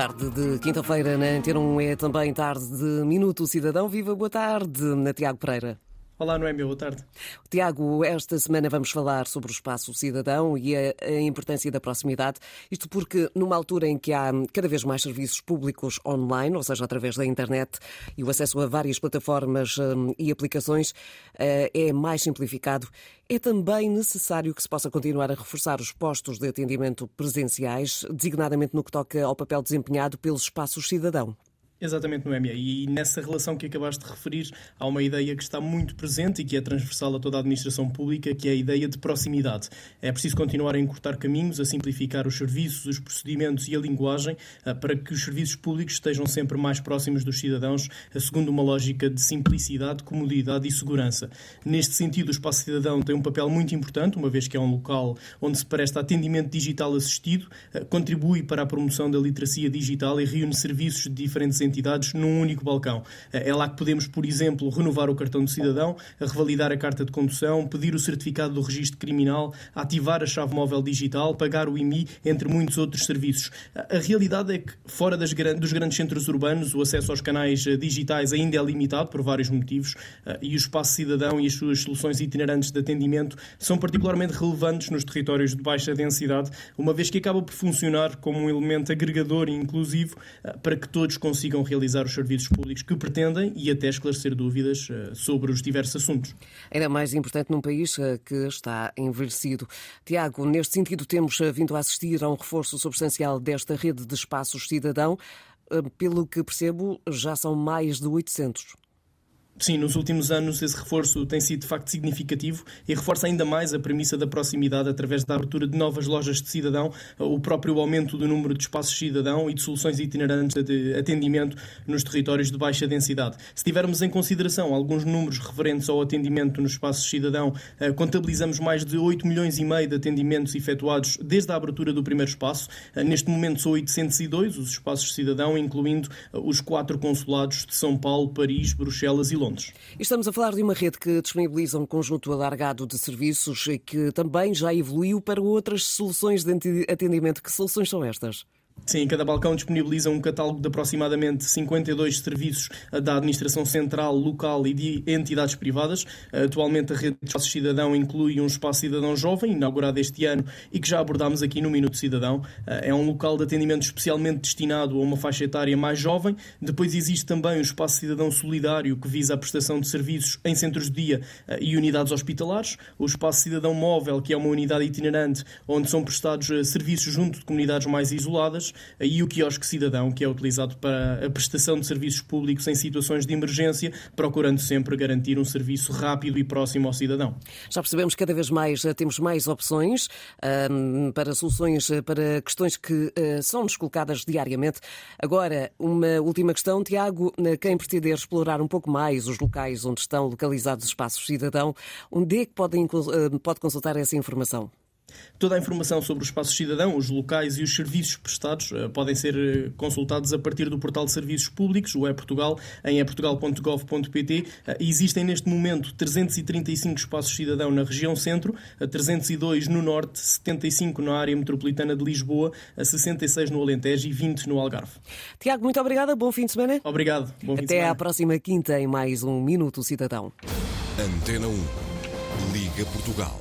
Tarde de quinta-feira na Antena 1 é também tarde de Minuto Cidadão. Viva, boa tarde, na Tiago Pereira. Olá, Noémia, boa tarde. Tiago, esta semana vamos falar sobre o espaço cidadão e a, a, importância da proximidade. Isto porque, numa altura em que há cada vez mais serviços públicos online, ou seja, através da internet, e o acesso a várias plataformas um, e aplicações uh, é mais simplificado, é também necessário que se possa continuar a reforçar os postos de atendimento presenciais, designadamente no que toca ao papel desempenhado pelos espaços cidadão. Exatamente, Noémia. E nessa relação que acabaste de referir, há uma ideia que está muito presente e que é transversal a toda a administração pública, que é a ideia de proximidade. É preciso continuar a encurtar caminhos, a simplificar os serviços, os procedimentos e a linguagem eh, para que os serviços públicos estejam sempre mais próximos dos cidadãos, eh, segundo uma lógica de simplicidade, comodidade e segurança. Neste sentido, o Espaço Cidadão tem um papel muito importante, uma vez que é um local onde se presta atendimento digital assistido, eh, contribui para a promoção da literacia digital e reúne serviços de diferentes entidades num único balcão. É lá que podemos, por exemplo, renovar o cartão de cidadão, revalidar a carta de condução, pedir o certificado do registro criminal, ativar a chave móvel digital, pagar o IMI, entre muitos outros serviços. A realidade é que, fora das, dos grandes centros urbanos, o acesso aos canais eh, digitais ainda é limitado por vários motivos eh, e o espaço cidadão e as suas soluções itinerantes de atendimento são particularmente relevantes nos territórios de baixa densidade, uma vez que acaba por funcionar como um elemento agregador e inclusivo eh, para que todos consigam realizar os serviços públicos que pretendem e até esclarecer dúvidas eh, sobre os diversos assuntos. Ainda mais importante num país eh, que está envelhecido. Tiago, neste sentido, temos eh, vindo a assistir a um reforço substancial desta rede de espaços cidadão. Pelo que percebo, já são mais de 800. Sim, nos últimos anos esse reforço tem sido de facto significativo e reforça ainda mais a premissa da proximidade através da abertura de novas lojas de cidadão, o próprio aumento do número de espaços cidadão e de soluções itinerantes de atendimento nos territórios de baixa densidade. Se tivermos em consideração alguns números referentes ao atendimento nos espaços cidadão, eh, contabilizamos mais de 8 milhões e meio de atendimentos efetuados desde a abertura do primeiro espaço. Eh, neste momento são 802 os espaços cidadão, incluindo eh, os quatro consulados de São Paulo, Paris, Bruxelas e Londres. Estamos a falar de uma rede que disponibiliza um conjunto alargado de serviços e que também já evoluiu para outras soluções de atendimento. Que soluções são estas? Sim, cada balcão disponibiliza um catálogo de aproximadamente 52 serviços da administração central, local e de entidades privadas. Atualmente, a rede de espaços cidadão inclui um espaço cidadão jovem, inaugurado este ano e que já abordámos aqui no Minuto Cidadão. É um local de atendimento especialmente destinado a uma faixa etária mais jovem. Depois existe também o espaço cidadão solidário, que visa a prestação de serviços em centros de dia e unidades hospitalares. O espaço cidadão móvel, que é uma unidade itinerante onde são prestados serviços junto de comunidades mais isoladas e o quiosque cidadão, que é utilizado para a prestação de serviços públicos em situações de emergência, procurando sempre garantir um serviço rápido e próximo ao cidadão. Já percebemos que cada vez mais eh, temos mais opções um, para soluções eh, para questões que uh, são-nos colocadas diariamente. Agora, uma última questão, Tiago, quem pretender explorar um pouco mais os locais onde estão localizados os espaços cidadão, onde é que podem, uh, pode consultar essa informação? Toda a informação sobre o espaço cidadão, os locais e os serviços prestados eh, podem ser eh, consultados a partir do portal de serviços públicos, o e-Portugal, em eportugal.gov.pt. Eh, existem neste momento 335 espaços cidadão na região centro, 302 no norte, 75 na área metropolitana de Lisboa, 66 no Alentejo e 20 no Algarve. Tiago, muito obrigada. Bom fim de semana. Obrigado. Bom fim Até à próxima quinta em mais um Minuto Cidadão. Antena 1. Liga Portugal.